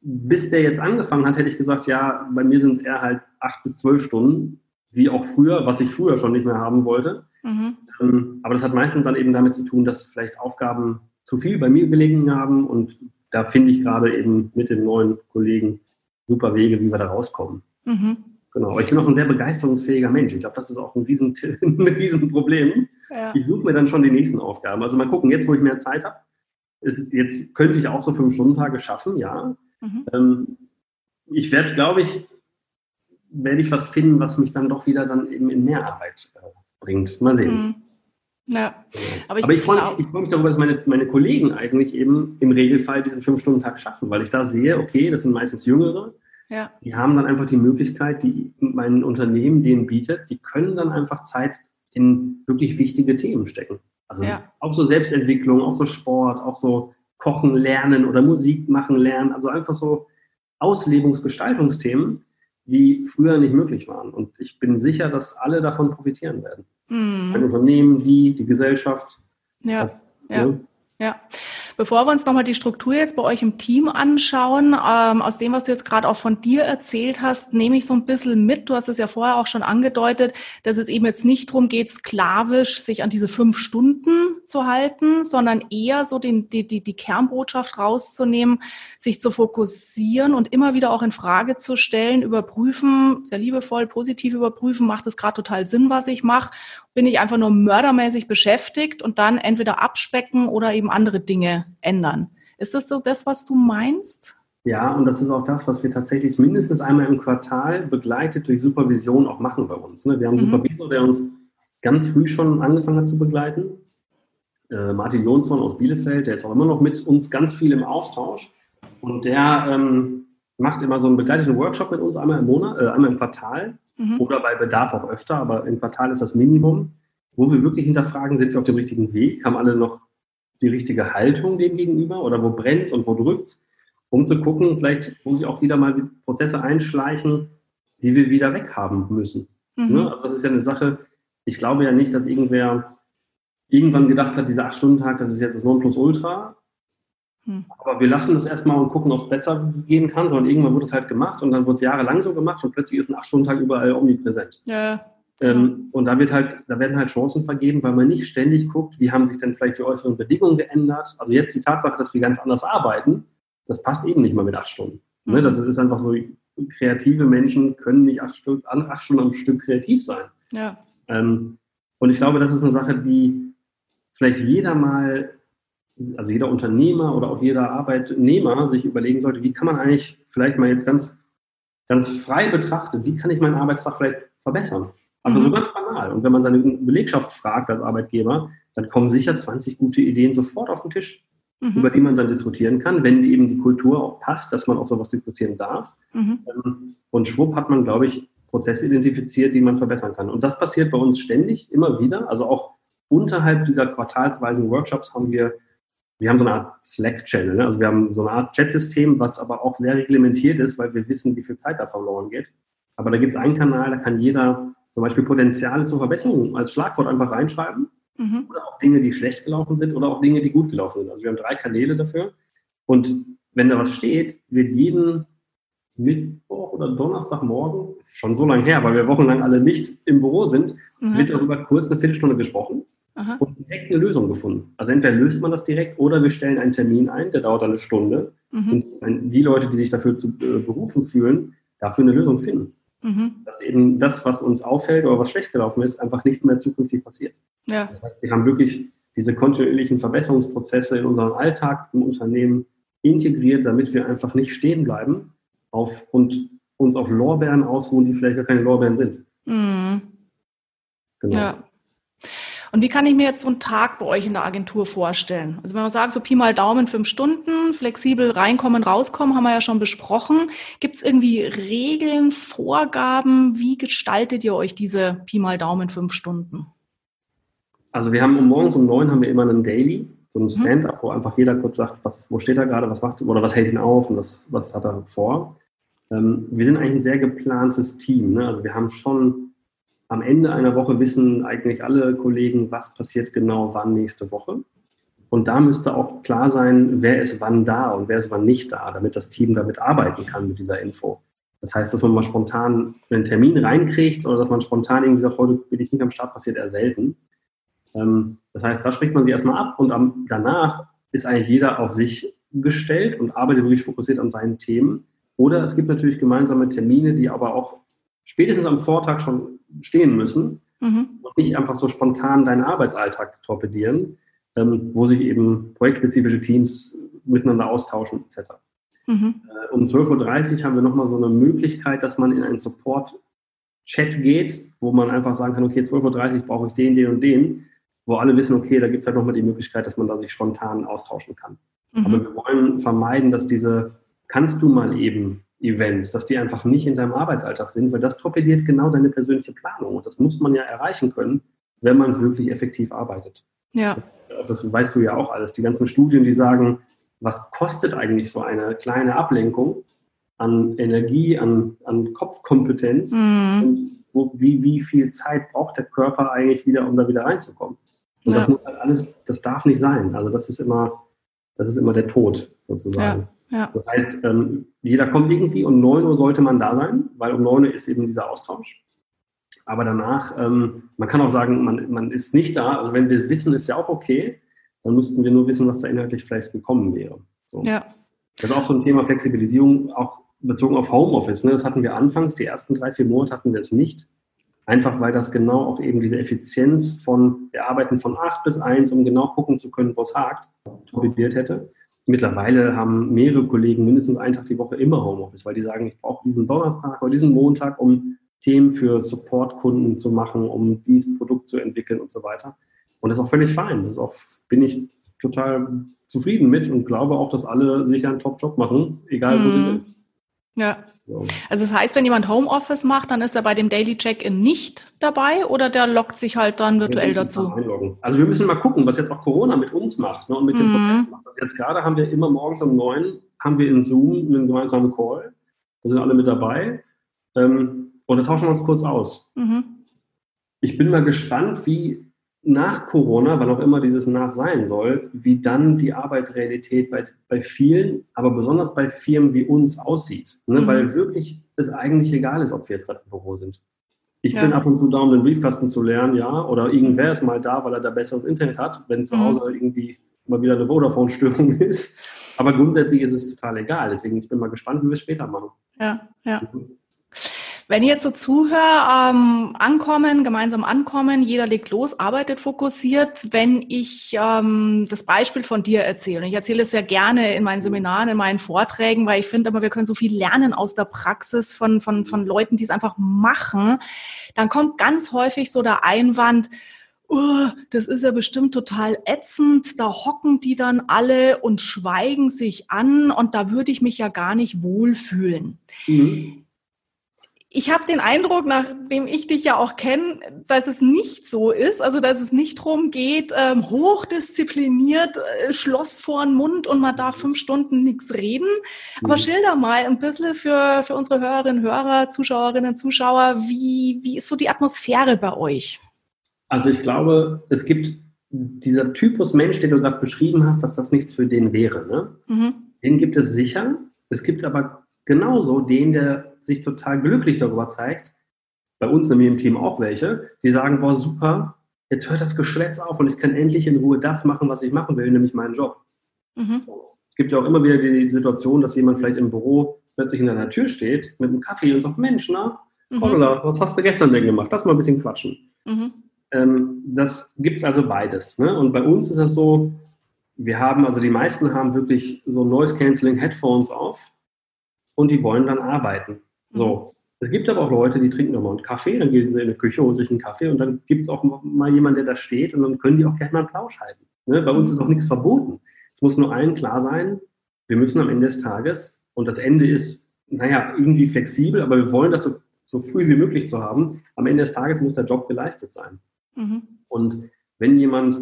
S2: Bis der jetzt angefangen hat, hätte ich gesagt, ja, bei mir sind es eher halt acht bis zwölf Stunden, wie auch früher, was ich früher schon nicht mehr haben wollte. Mhm. Ähm, aber das hat meistens dann eben damit zu tun, dass vielleicht Aufgaben zu viel bei mir gelegen haben und da finde ich gerade eben mit den neuen Kollegen super Wege, wie wir da rauskommen. Mhm. Genau. Ich bin auch ein sehr begeisterungsfähiger Mensch. Ich glaube, das ist auch ein, Riesen, [LAUGHS] ein Riesenproblem. Ja. Ich suche mir dann schon die nächsten Aufgaben. Also mal gucken, jetzt, wo ich mehr Zeit habe, jetzt könnte ich auch so fünf Stunden Tage schaffen, ja. Mhm. Ähm, ich werde, glaube ich, werde ich was finden, was mich dann doch wieder dann eben in mehr Arbeit äh, bringt. Mal sehen. Mhm. Ja. Aber ich, Aber ich freue mich, freu mich, darüber, dass meine, meine Kollegen eigentlich eben im Regelfall diesen Fünf-Stunden-Tag schaffen, weil ich da sehe, okay, das sind meistens Jüngere, ja. Die haben dann einfach die Möglichkeit, die mein Unternehmen denen bietet, die können dann einfach Zeit in wirklich wichtige Themen stecken. Also ja. auch so Selbstentwicklung, auch so Sport, auch so Kochen lernen oder Musik machen lernen. Also einfach so Auslebungsgestaltungsthemen, die früher nicht möglich waren. Und ich bin sicher, dass alle davon profitieren werden. Mhm. Ein Unternehmen, die, die Gesellschaft.
S1: Ja, ja. Ne? ja. Bevor wir uns nochmal die Struktur jetzt bei euch im Team anschauen, ähm, aus dem, was du jetzt gerade auch von dir erzählt hast, nehme ich so ein bisschen mit. Du hast es ja vorher auch schon angedeutet, dass es eben jetzt nicht darum geht, sklavisch sich an diese fünf Stunden zu halten, sondern eher so den, die, die, die Kernbotschaft rauszunehmen, sich zu fokussieren und immer wieder auch in Frage zu stellen, überprüfen, sehr liebevoll, positiv überprüfen, macht es gerade total Sinn, was ich mache bin ich einfach nur mördermäßig beschäftigt und dann entweder abspecken oder eben andere Dinge ändern. Ist das so das, was du meinst?
S2: Ja, und das ist auch das, was wir tatsächlich mindestens einmal im Quartal begleitet durch Supervision auch machen bei uns. Ne? Wir haben einen mhm. Supervisor, der uns ganz früh schon angefangen hat zu begleiten. Äh, Martin Jonsson aus Bielefeld, der ist auch immer noch mit uns ganz viel im Austausch. Und der ähm, macht immer so einen begleiteten Workshop mit uns einmal im Monat, äh, einmal im Quartal mhm. oder bei Bedarf auch öfter, aber im Quartal ist das Minimum, wo wir wirklich hinterfragen, sind wir auf dem richtigen Weg, haben alle noch die richtige Haltung dem gegenüber oder wo brennt es und wo drückt es, um zu gucken, vielleicht, wo sich auch wieder mal Prozesse einschleichen, die wir wieder weghaben müssen. Mhm. Ne? Also das ist ja eine Sache, ich glaube ja nicht, dass irgendwer irgendwann gedacht hat, dieser 8-Stunden-Tag, das ist jetzt das Nonplusultra, hm. Aber wir lassen das erstmal und gucken, ob es besser gehen kann, sondern irgendwann wurde es halt gemacht und dann wurde es jahrelang so gemacht und plötzlich ist ein 8-Stunden-Tag überall omnipräsent. Ja. Ähm, und da, wird halt, da werden halt Chancen vergeben, weil man nicht ständig guckt, wie haben sich denn vielleicht die äußeren Bedingungen geändert. Also jetzt die Tatsache, dass wir ganz anders arbeiten, das passt eben nicht mal mit acht Stunden. Ne? Mhm. Das ist einfach so, kreative Menschen können nicht acht, Stunden, acht Stunden am Stück kreativ sein. Ja. Ähm, und ich glaube, das ist eine Sache, die vielleicht jeder mal, also jeder Unternehmer oder auch jeder Arbeitnehmer sich überlegen sollte, wie kann man eigentlich vielleicht mal jetzt ganz, ganz frei betrachtet, wie kann ich meinen Arbeitstag vielleicht verbessern? Also mhm. so ganz banal. Und wenn man seine Belegschaft fragt als Arbeitgeber, dann kommen sicher 20 gute Ideen sofort auf den Tisch, mhm. über die man dann diskutieren kann, wenn eben die Kultur auch passt, dass man auch sowas diskutieren darf. Mhm. Ähm, und schwupp hat man, glaube ich, Prozesse identifiziert, die man verbessern kann. Und das passiert bei uns ständig, immer wieder. Also auch unterhalb dieser quartalsweisen Workshops haben wir, wir haben so eine Art Slack-Channel. Ne? Also wir haben so eine Art Chat-System, was aber auch sehr reglementiert ist, weil wir wissen, wie viel Zeit da verloren geht. Aber da gibt es einen Kanal, da kann jeder zum Beispiel Potenziale zur Verbesserung als Schlagwort einfach reinschreiben. Mhm. Oder auch Dinge, die schlecht gelaufen sind oder auch Dinge, die gut gelaufen sind. Also wir haben drei Kanäle dafür. Und wenn da was steht, wird jeden Mittwoch oder Donnerstagmorgen, ist schon so lange her, weil wir wochenlang alle nicht im Büro sind, mhm. wird darüber kurz eine Viertelstunde gesprochen Aha. und direkt eine Lösung gefunden. Also entweder löst man das direkt oder wir stellen einen Termin ein, der dauert eine Stunde. Mhm. Und die Leute, die sich dafür zu äh, berufen fühlen, dafür eine Lösung finden. Mhm. Dass eben das, was uns auffällt oder was schlecht gelaufen ist, einfach nicht mehr zukünftig passiert. Ja. Das heißt, wir haben wirklich diese kontinuierlichen Verbesserungsprozesse in unserem Alltag im Unternehmen integriert, damit wir einfach nicht stehen bleiben auf, und uns auf Lorbeeren ausruhen, die vielleicht gar keine Lorbeeren sind. Mhm.
S1: Genau. Ja. Und wie kann ich mir jetzt so einen Tag bei euch in der Agentur vorstellen? Also wenn man sagt, so Pi mal Daumen, fünf Stunden, flexibel reinkommen, rauskommen, haben wir ja schon besprochen. Gibt es irgendwie Regeln, Vorgaben? Wie gestaltet ihr euch diese Pi mal Daumen, fünf Stunden?
S2: Also wir haben um morgens um neun haben wir immer einen Daily, so ein mhm. Stand-up, wo einfach jeder kurz sagt, was, wo steht er gerade, was macht oder was hält ihn auf und was, was hat er vor. Ähm, wir sind eigentlich ein sehr geplantes Team. Ne? Also wir haben schon am Ende einer Woche wissen eigentlich alle Kollegen, was passiert genau wann nächste Woche. Und da müsste auch klar sein, wer ist wann da und wer ist wann nicht da, damit das Team damit arbeiten kann mit dieser Info. Das heißt, dass man mal spontan einen Termin reinkriegt oder dass man spontan irgendwie sagt, heute bin ich nicht am Start, passiert eher selten. Ähm, das heißt, da spricht man sich erstmal ab und danach ist eigentlich jeder auf sich gestellt und arbeitet wirklich fokussiert an seinen Themen. Oder es gibt natürlich gemeinsame Termine, die aber auch spätestens am Vortag schon stehen müssen mhm. und nicht einfach so spontan deinen Arbeitsalltag torpedieren, ähm, wo sich eben projektspezifische Teams miteinander austauschen etc. Mhm. Äh, um 12.30 Uhr haben wir nochmal so eine Möglichkeit, dass man in einen Support-Chat geht, wo man einfach sagen kann, okay, 12.30 Uhr brauche ich den, den und den, wo alle wissen, okay, da gibt es halt nochmal die Möglichkeit, dass man da sich spontan austauschen kann. Mhm. Aber wir wollen vermeiden, dass diese kannst du mal eben Events, dass die einfach nicht in deinem Arbeitsalltag sind, weil das torpediert genau deine persönliche Planung. Und das muss man ja erreichen können, wenn man wirklich effektiv arbeitet. Ja. Das weißt du ja auch alles. Die ganzen Studien, die sagen, was kostet eigentlich so eine kleine Ablenkung an Energie, an, an Kopfkompetenz mhm. und wo, wie, wie viel Zeit braucht der Körper eigentlich wieder, um da wieder reinzukommen. Und ja. das muss halt alles, das darf nicht sein. Also das ist immer, das ist immer der Tod sozusagen. Ja. Ja. Das heißt, ähm, jeder kommt irgendwie und 9 Uhr sollte man da sein, weil um 9 Uhr ist eben dieser Austausch. Aber danach, ähm, man kann auch sagen, man, man ist nicht da. Also wenn wir wissen, ist ja auch okay, dann müssten wir nur wissen, was da inhaltlich vielleicht gekommen wäre. So. Ja. Das ist auch so ein Thema Flexibilisierung, auch bezogen auf Homeoffice. Ne? Das hatten wir anfangs, die ersten drei, vier Monate hatten wir es nicht. Einfach weil das genau auch eben diese Effizienz von, wir arbeiten von 8 bis 1, um genau gucken zu können, wo es hakt, torpediert hätte. Mittlerweile haben mehrere Kollegen mindestens einen Tag die Woche immer Homeoffice, weil die sagen, ich brauche diesen Donnerstag oder diesen Montag, um Themen für Support-Kunden zu machen, um dieses Produkt zu entwickeln und so weiter. Und das ist auch völlig fein. Das auch, bin ich total zufrieden mit und glaube auch, dass alle sicher einen Top-Job machen, egal wo sie mhm. sind.
S1: Ja. Also das heißt, wenn jemand Homeoffice macht, dann ist er bei dem Daily Check-in nicht dabei oder der loggt sich halt dann virtuell dazu?
S2: Also wir müssen mal gucken, was jetzt auch Corona mit uns macht ne, und mit mhm. dem Prozess macht. Also jetzt gerade haben wir immer morgens um neun haben wir in Zoom einen gemeinsamen Call. Da sind alle mit dabei. Ähm, und da tauschen wir uns kurz aus. Mhm. Ich bin mal gespannt, wie nach Corona, wann auch immer dieses nach sein soll, wie dann die Arbeitsrealität bei, bei vielen, aber besonders bei Firmen wie uns aussieht. Ne? Mhm. Weil wirklich es eigentlich egal ist, ob wir jetzt gerade im Büro sind. Ich ja. bin ab und zu da, um den Briefkasten zu lernen, ja, oder irgendwer ist mal da, weil er da besseres Internet hat, wenn zu mhm. Hause irgendwie mal wieder eine Vodafone-Störung [LAUGHS] ist. Aber grundsätzlich ist es total egal. Deswegen ich bin mal gespannt, wie wir es später machen.
S1: Ja, ja. Mhm. Wenn ich jetzt so zuhöre, ähm, ankommen, gemeinsam ankommen, jeder legt los, arbeitet fokussiert. Wenn ich ähm, das Beispiel von dir erzähle, und ich erzähle es sehr gerne in meinen Seminaren, in meinen Vorträgen, weil ich finde aber, wir können so viel lernen aus der Praxis von, von, von Leuten, die es einfach machen, dann kommt ganz häufig so der Einwand, oh, das ist ja bestimmt total ätzend, da hocken die dann alle und schweigen sich an und da würde ich mich ja gar nicht wohlfühlen. Mhm ich habe den Eindruck, nachdem ich dich ja auch kenne, dass es nicht so ist, also dass es nicht darum geht, ähm, hochdiszipliniert, äh, Schloss vor den Mund und man darf fünf Stunden nichts reden. Aber mhm. schilder mal ein bisschen für, für unsere Hörerinnen, Hörer, Zuschauerinnen, Zuschauer, wie, wie ist so die Atmosphäre bei euch?
S2: Also ich glaube, es gibt dieser Typus Mensch, den du gerade beschrieben hast, dass das nichts für den wäre. Ne? Mhm. Den gibt es sicher. Es gibt aber genauso den, der sich total glücklich darüber zeigt, bei uns nämlich im Team auch welche, die sagen, boah, super, jetzt hört das Geschwätz auf und ich kann endlich in Ruhe das machen, was ich machen will, nämlich meinen Job. Mhm. So. Es gibt ja auch immer wieder die Situation, dass jemand vielleicht im Büro plötzlich in einer Tür steht mit einem Kaffee und sagt, Mensch, na, mhm. was hast du gestern denn gemacht? Lass mal ein bisschen quatschen. Mhm. Ähm, das gibt es also beides. Ne? Und bei uns ist das so, wir haben, also die meisten haben wirklich so Noise-Canceling-Headphones auf und die wollen dann arbeiten. So. Es gibt aber auch Leute, die trinken nochmal einen Kaffee, dann gehen sie in die Küche, holen sich einen Kaffee und dann gibt es auch mal jemanden, der da steht und dann können die auch gerne mal einen Plausch halten. Ne? Bei uns ist auch nichts verboten. Es muss nur allen klar sein, wir müssen am Ende des Tages, und das Ende ist, naja, irgendwie flexibel, aber wir wollen das so, so früh wie möglich zu haben. Am Ende des Tages muss der Job geleistet sein. Mhm. Und wenn jemand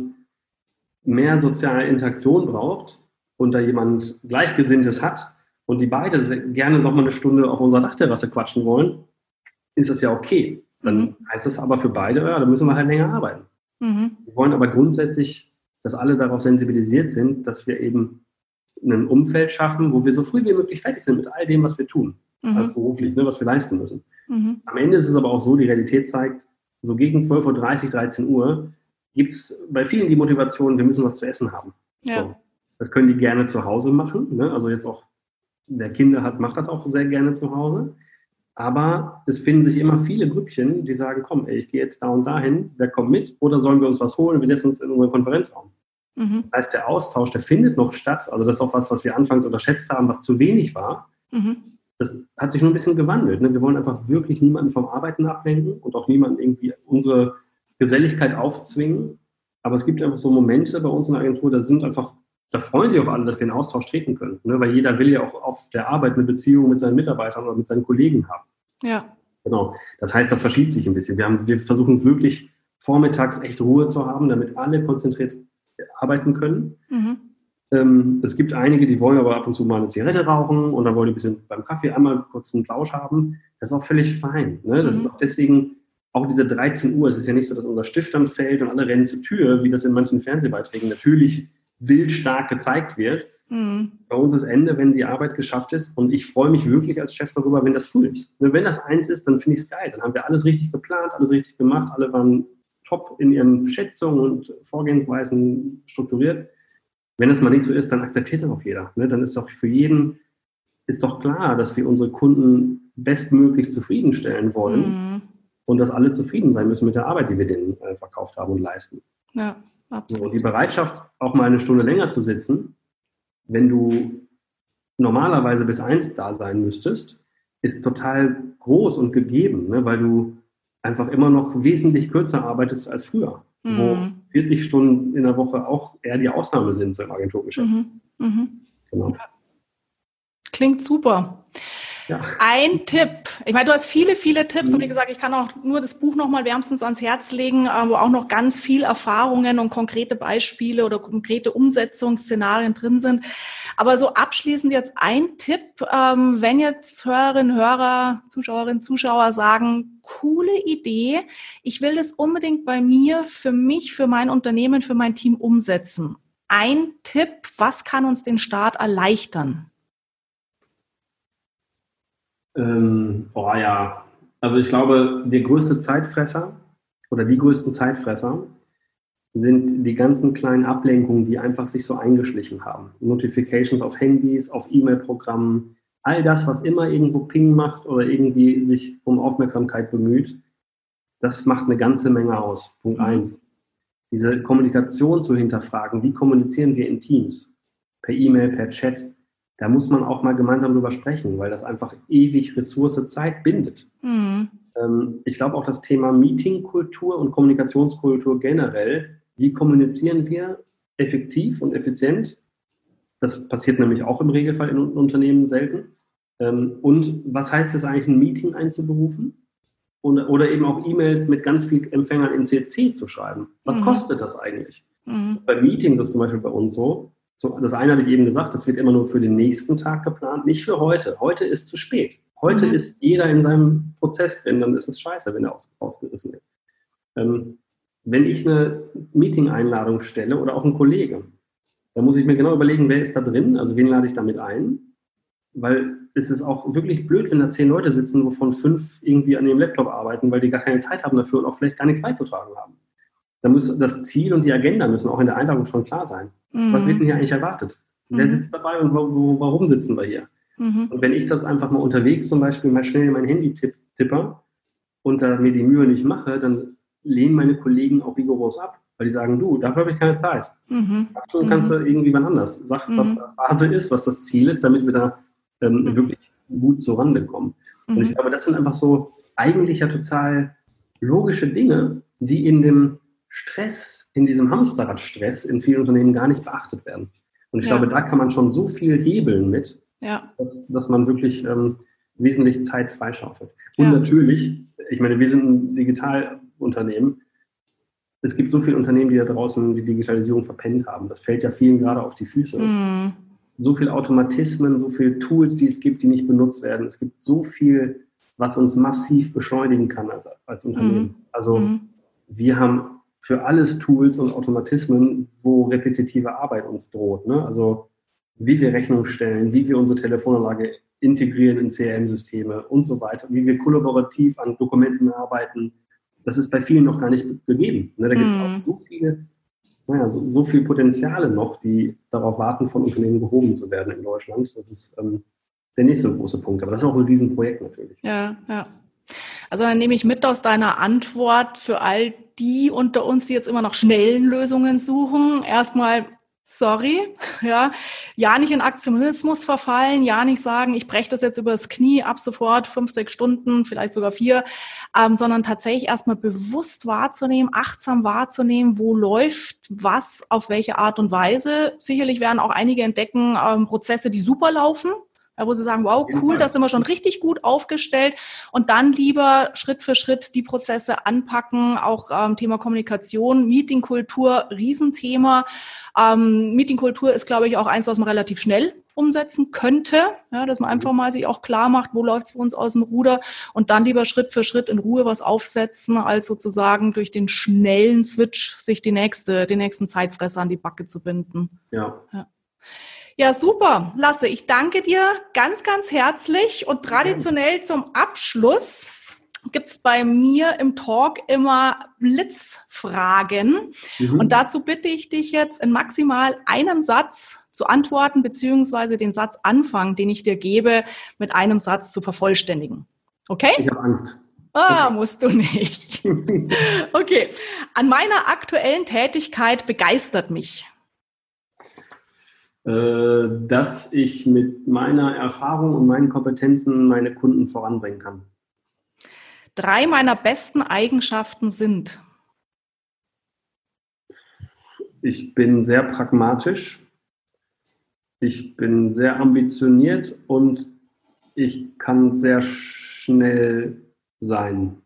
S2: mehr soziale Interaktion braucht und da jemand Gleichgesinntes hat, und die beide gerne noch mal eine Stunde auf unserer Dachterrasse quatschen wollen, ist das ja okay. Dann mhm. heißt das aber für beide, ja, dann müssen wir halt länger arbeiten. Mhm. Wir wollen aber grundsätzlich, dass alle darauf sensibilisiert sind, dass wir eben ein Umfeld schaffen, wo wir so früh wie möglich fertig sind mit all dem, was wir tun, mhm. also beruflich, ne, was wir leisten müssen. Mhm. Am Ende ist es aber auch so, die Realität zeigt, so gegen 12.30 Uhr, 13 Uhr gibt es bei vielen die Motivation, wir müssen was zu essen haben. Ja. So. Das können die gerne zu Hause machen. Ne? Also jetzt auch wer Kinder hat, macht das auch sehr gerne zu Hause. Aber es finden sich immer viele Grüppchen, die sagen, komm, ey, ich gehe jetzt da und dahin, wer kommt mit? Oder sollen wir uns was holen? Wir setzen uns in unseren Konferenzraum. Mhm. Das heißt, der Austausch, der findet noch statt. Also das ist auch was, was wir anfangs unterschätzt haben, was zu wenig war. Mhm. Das hat sich nur ein bisschen gewandelt. Ne? Wir wollen einfach wirklich niemanden vom Arbeiten ablenken und auch niemanden irgendwie unsere Geselligkeit aufzwingen. Aber es gibt einfach so Momente bei uns in der Agentur, da sind einfach da freuen sich auch alle, dass wir in Austausch treten können. Ne? Weil jeder will ja auch auf der Arbeit eine Beziehung mit seinen Mitarbeitern oder mit seinen Kollegen haben.
S1: Ja.
S2: Genau. Das heißt, das verschiebt sich ein bisschen. Wir, haben, wir versuchen wirklich vormittags echt Ruhe zu haben, damit alle konzentriert arbeiten können. Mhm. Ähm, es gibt einige, die wollen aber ab und zu mal eine Zigarette rauchen und dann wollen die ein bisschen beim Kaffee einmal kurz einen Plausch haben. Das ist auch völlig fein. Ne? Das mhm. ist auch deswegen auch diese 13 Uhr. Es ist ja nicht so, dass unser Stift dann fällt und alle rennen zur Tür, wie das in manchen Fernsehbeiträgen natürlich bildstark gezeigt wird. Mhm. Bei uns ist Ende, wenn die Arbeit geschafft ist. Und ich freue mich wirklich als Chef darüber, wenn das früh ist. Wenn das eins ist, dann finde ich es geil. Dann haben wir alles richtig geplant, alles richtig gemacht. Alle waren top in ihren Schätzungen und Vorgehensweisen strukturiert. Wenn das mal nicht so ist, dann akzeptiert das auch jeder. Ne? Dann ist doch für jeden ist doch klar, dass wir unsere Kunden bestmöglich zufriedenstellen wollen mhm. und dass alle zufrieden sein müssen mit der Arbeit, die wir denen äh, verkauft haben und leisten. Ja. Absolut. So, die Bereitschaft, auch mal eine Stunde länger zu sitzen, wenn du normalerweise bis eins da sein müsstest, ist total groß und gegeben, ne? weil du einfach immer noch wesentlich kürzer arbeitest als früher, mhm. wo 40 Stunden in der Woche auch eher die Ausnahme sind so im Agenturgeschäft. Mhm. Mhm.
S1: Genau. Klingt super. Ja. Ein Tipp. Ich meine, du hast viele, viele Tipps mhm. und wie gesagt, ich kann auch nur das Buch nochmal wärmstens ans Herz legen, äh, wo auch noch ganz viel Erfahrungen und konkrete Beispiele oder konkrete Umsetzungsszenarien drin sind. Aber so abschließend jetzt ein Tipp, ähm, wenn jetzt Hörerinnen, Hörer, Zuschauerinnen, Zuschauer sagen, coole Idee, ich will das unbedingt bei mir, für mich, für mein Unternehmen, für mein Team umsetzen. Ein Tipp, was kann uns den Start erleichtern?
S2: Ähm, oh ja, Also ich glaube, der größte Zeitfresser oder die größten Zeitfresser sind die ganzen kleinen Ablenkungen, die einfach sich so eingeschlichen haben. Notifications auf Handys, auf E-Mail-Programmen, all das, was immer irgendwo Ping macht oder irgendwie sich um Aufmerksamkeit bemüht, das macht eine ganze Menge aus. Punkt mhm. eins. Diese Kommunikation zu hinterfragen, wie kommunizieren wir in Teams? Per E-Mail, per Chat, da muss man auch mal gemeinsam drüber sprechen, weil das einfach ewig Ressource Zeit bindet. Mhm. Ähm, ich glaube auch das Thema Meetingkultur und Kommunikationskultur generell wie kommunizieren wir effektiv und effizient? Das passiert nämlich auch im Regelfall in Unternehmen selten. Ähm, und was heißt es eigentlich, ein Meeting einzuberufen? Oder eben auch E-Mails mit ganz vielen Empfängern in CC zu schreiben. Was mhm. kostet das eigentlich? Mhm. Bei Meetings ist zum Beispiel bei uns so, das eine hatte ich eben gesagt, das wird immer nur für den nächsten Tag geplant, nicht für heute. Heute ist zu spät. Heute mhm. ist jeder in seinem Prozess drin, dann ist es scheiße, wenn er aus, ausgerissen wird. Ähm, wenn ich eine Meeting-Einladung stelle oder auch ein Kollege, dann muss ich mir genau überlegen, wer ist da drin, also wen lade ich damit ein, weil es ist auch wirklich blöd, wenn da zehn Leute sitzen, wovon fünf irgendwie an ihrem Laptop arbeiten, weil die gar keine Zeit haben dafür und auch vielleicht gar nichts beizutragen haben. Da muss das Ziel und die Agenda müssen auch in der Einladung schon klar sein. Mhm. Was wird denn hier eigentlich erwartet? Mhm. Wer sitzt dabei und wo, wo, warum sitzen wir hier? Mhm. Und wenn ich das einfach mal unterwegs zum Beispiel mal schnell in mein Handy tipp, tipper und da mir die Mühe nicht mache, dann lehnen meine Kollegen auch rigoros ab, weil die sagen, du, dafür habe ich keine Zeit. Mhm. Schon kannst du mhm. irgendwie wann anders. Sag, mhm. was da Phase ist, was das Ziel ist, damit wir da ähm, mhm. wirklich gut zur Rande kommen. Und ich mhm. glaube, das sind einfach so eigentlich ja total logische Dinge, die in dem Stress, in diesem Hamsterradstress in vielen Unternehmen gar nicht beachtet werden. Und ich ja. glaube, da kann man schon so viel hebeln mit, ja. dass, dass man wirklich ähm, wesentlich Zeit freischaufelt. Und ja. natürlich, ich meine, wir sind ein digital Unternehmen. Es gibt so viele Unternehmen, die da draußen die Digitalisierung verpennt haben. Das fällt ja vielen gerade auf die Füße. Mm. So viele Automatismen, so viele Tools, die es gibt, die nicht benutzt werden. Es gibt so viel, was uns massiv beschleunigen kann als, als Unternehmen. Mm. Also mm. wir haben für alles Tools und Automatismen, wo repetitive Arbeit uns droht. Ne? Also wie wir Rechnung stellen, wie wir unsere Telefonanlage integrieren in CRM-Systeme und so weiter, wie wir kollaborativ an Dokumenten arbeiten, das ist bei vielen noch gar nicht gegeben. Ne? Da gibt es mm. auch so viele, naja, so, so viele Potenziale noch, die darauf warten, von Unternehmen gehoben zu werden in Deutschland. Das ist ähm, der nächste große Punkt. Aber das ist auch ein Riesenprojekt natürlich.
S1: Ja, ja. Also dann nehme ich mit aus deiner Antwort für all die unter uns, die jetzt immer noch schnellen Lösungen suchen. Erstmal sorry, [LAUGHS] ja, ja nicht in Aktionismus verfallen, ja nicht sagen, ich breche das jetzt übers Knie ab sofort fünf, sechs Stunden, vielleicht sogar vier, ähm, sondern tatsächlich erstmal bewusst wahrzunehmen, achtsam wahrzunehmen, wo läuft was, auf welche Art und Weise. Sicherlich werden auch einige entdecken ähm, Prozesse, die super laufen, ja, wo sie sagen, wow, cool, da sind wir schon richtig gut aufgestellt und dann lieber Schritt für Schritt die Prozesse anpacken, auch ähm, Thema Kommunikation, Meetingkultur, Riesenthema. Ähm, Meetingkultur ist, glaube ich, auch eins, was man relativ schnell umsetzen könnte, ja, dass man einfach mal sich auch klar macht, wo läuft es für uns aus dem Ruder und dann lieber Schritt für Schritt in Ruhe was aufsetzen, als sozusagen durch den schnellen Switch sich die nächste, den nächsten Zeitfresser an die Backe zu binden.
S2: ja. ja.
S1: Ja, super. Lasse, ich danke dir ganz, ganz herzlich und traditionell zum Abschluss gibt es bei mir im Talk immer Blitzfragen. Mhm. Und dazu bitte ich dich jetzt in maximal einem Satz zu antworten, beziehungsweise den Satzanfang, den ich dir gebe, mit einem Satz zu vervollständigen. Okay?
S2: Ich habe Angst.
S1: Ah, okay. musst du nicht. [LAUGHS] Okay. An meiner aktuellen Tätigkeit begeistert mich.
S2: Äh, dass ich mit meiner Erfahrung und meinen Kompetenzen meine Kunden voranbringen kann.
S1: Drei meiner besten Eigenschaften sind.
S2: Ich bin sehr pragmatisch, ich bin sehr ambitioniert und ich kann sehr schnell sein.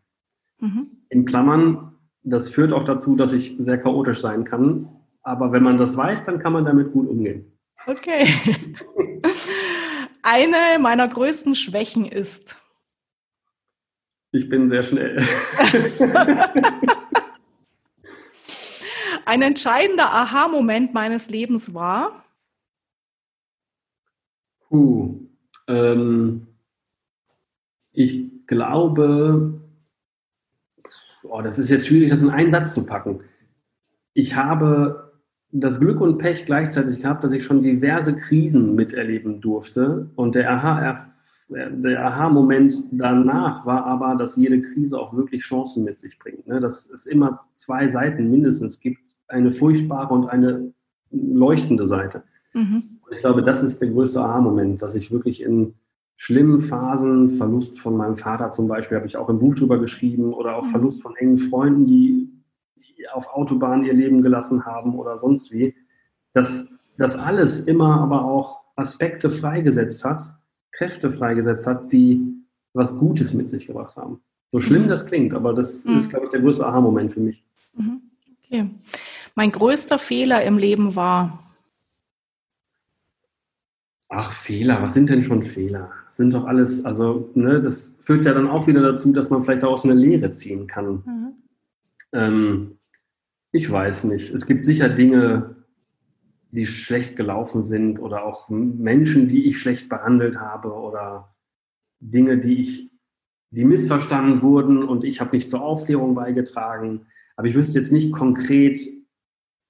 S2: Mhm. In Klammern, das führt auch dazu, dass ich sehr chaotisch sein kann. Aber wenn man das weiß, dann kann man damit gut umgehen.
S1: Okay. [LAUGHS] Eine meiner größten Schwächen ist.
S2: Ich bin sehr schnell. [LAUGHS]
S1: Ein entscheidender Aha-Moment meines Lebens war.
S2: Puh, ähm, Ich glaube, oh, das ist jetzt schwierig, das in einen Satz zu packen. Ich habe das Glück und Pech gleichzeitig gehabt, dass ich schon diverse Krisen miterleben durfte. Und der Aha, der Aha-Moment danach war aber, dass jede Krise auch wirklich Chancen mit sich bringt. Ne? Dass es immer zwei Seiten mindestens gibt, eine furchtbare und eine leuchtende Seite. Mhm. Und ich glaube, das ist der größte Aha-Moment, dass ich wirklich in schlimmen Phasen, Verlust von meinem Vater zum Beispiel, habe ich auch im Buch drüber geschrieben, oder auch mhm. Verlust von engen Freunden, die auf Autobahn ihr Leben gelassen haben oder sonst wie, dass das alles immer aber auch Aspekte freigesetzt hat, Kräfte freigesetzt hat, die was Gutes mit sich gebracht haben. So schlimm mhm. das klingt, aber das mhm. ist, glaube ich, der größte Aha-Moment für mich.
S1: Mhm. Okay. Mein größter Fehler im Leben war.
S2: Ach, Fehler, was sind denn schon Fehler? Sind doch alles, also, ne, das führt ja dann auch wieder dazu, dass man vielleicht daraus eine Lehre ziehen kann. Mhm. Ähm, ich weiß nicht. Es gibt sicher Dinge, die schlecht gelaufen sind oder auch Menschen, die ich schlecht behandelt habe oder Dinge, die ich, die missverstanden wurden und ich habe nicht zur Aufklärung beigetragen. Aber ich wüsste jetzt nicht konkret,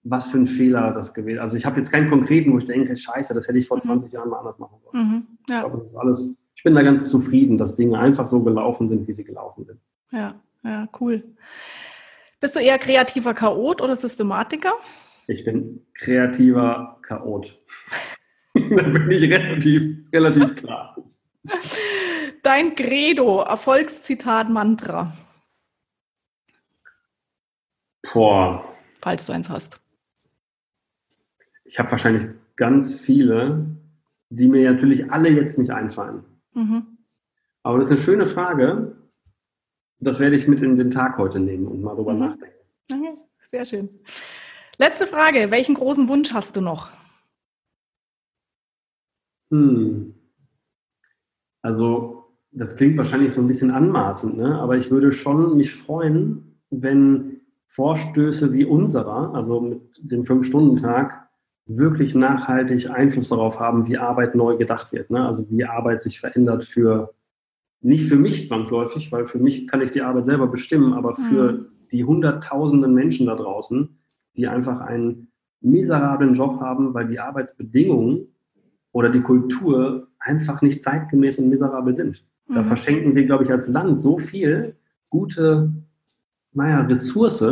S2: was für ein Fehler das gewesen ist. Also ich habe jetzt keinen konkreten, wo ich denke, scheiße, das hätte ich vor mhm. 20 Jahren mal anders machen sollen. Mhm. Ja. Ich glaube, das ist alles, ich bin da ganz zufrieden, dass Dinge einfach so gelaufen sind, wie sie gelaufen sind.
S1: Ja, ja, cool. Bist du eher kreativer Chaot oder Systematiker?
S2: Ich bin kreativer Chaot. [LAUGHS] da bin ich relativ, relativ klar.
S1: Dein Credo, Erfolgszitat, Mantra.
S2: Boah.
S1: Falls du eins hast.
S2: Ich habe wahrscheinlich ganz viele, die mir natürlich alle jetzt nicht einfallen. Mhm. Aber das ist eine schöne Frage. Das werde ich mit in den Tag heute nehmen und mal drüber mhm. nachdenken.
S1: Okay, sehr schön. Letzte Frage. Welchen großen Wunsch hast du noch?
S2: Hm. Also, das klingt wahrscheinlich so ein bisschen anmaßend, ne? aber ich würde schon mich freuen, wenn Vorstöße wie unserer, also mit dem Fünf-Stunden-Tag, wirklich nachhaltig Einfluss darauf haben, wie Arbeit neu gedacht wird. Ne? Also wie Arbeit sich verändert für, nicht für mich zwangsläufig, weil für mich kann ich die Arbeit selber bestimmen, aber für mhm. die hunderttausenden Menschen da draußen, die einfach einen miserablen Job haben, weil die Arbeitsbedingungen oder die Kultur einfach nicht zeitgemäß und miserabel sind. Da mhm. verschenken wir, glaube ich, als Land so viel gute, naja, Ressource.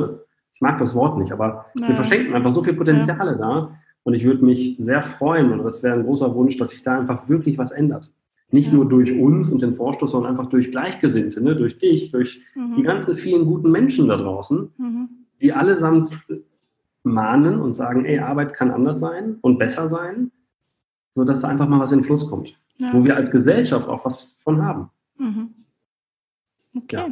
S2: Ich mag das Wort nicht, aber naja. wir verschenken einfach so viel Potenziale ja. da. Und ich würde mich sehr freuen, oder das wäre ein großer Wunsch, dass sich da einfach wirklich was ändert. Nicht ja. nur durch uns und den Vorstoß, sondern einfach durch Gleichgesinnte, ne? durch dich, durch mhm. die ganzen vielen guten Menschen da draußen, mhm. die allesamt mahnen und sagen, ey, Arbeit kann anders sein und besser sein, sodass da einfach mal was in den Fluss kommt. Ja. Wo wir als Gesellschaft auch was von haben. Mhm.
S1: Okay. Ja.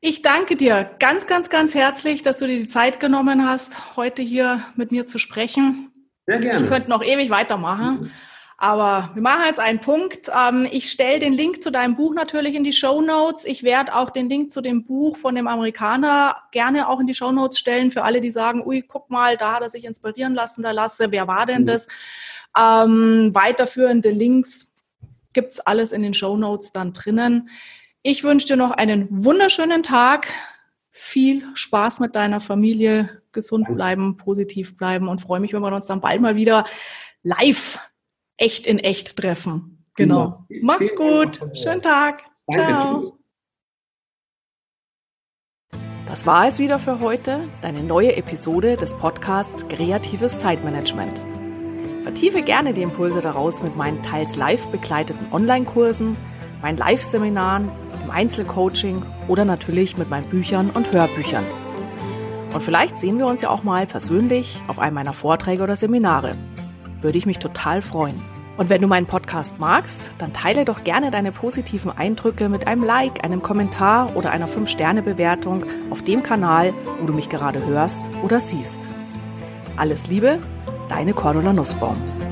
S1: Ich danke dir ganz, ganz, ganz herzlich, dass du dir die Zeit genommen hast, heute hier mit mir zu sprechen. Sehr gerne. Ich könnte noch ewig weitermachen. Mhm. Aber wir machen jetzt einen Punkt. Ähm, ich stelle den Link zu deinem Buch natürlich in die Show Notes. Ich werde auch den Link zu dem Buch von dem Amerikaner gerne auch in die Show Notes stellen für alle, die sagen, ui, guck mal, da hat er sich inspirieren lassen, da lasse, wer war denn mhm. das? Ähm, weiterführende Links gibt's alles in den Show Notes dann drinnen. Ich wünsche dir noch einen wunderschönen Tag. Viel Spaß mit deiner Familie, gesund bleiben, positiv bleiben und freue mich, wenn wir uns dann bald mal wieder live echt in echt treffen. Genau. Ja. Mach's gut. Schönen Tag. Danke, Ciao. Tschüss. Das war es wieder für heute, deine neue Episode des Podcasts Kreatives Zeitmanagement. Vertiefe gerne die Impulse daraus mit meinen teils live begleiteten Online-Kursen, meinen Live-Seminaren, im Einzelcoaching oder natürlich mit meinen Büchern und Hörbüchern. Und vielleicht sehen wir uns ja auch mal persönlich auf einem meiner Vorträge oder Seminare würde ich mich total freuen. Und wenn du meinen Podcast magst, dann teile doch gerne deine positiven Eindrücke mit einem Like, einem Kommentar oder einer 5-Sterne-Bewertung auf dem Kanal, wo du mich gerade hörst oder siehst. Alles Liebe, deine Cordula Nussbaum.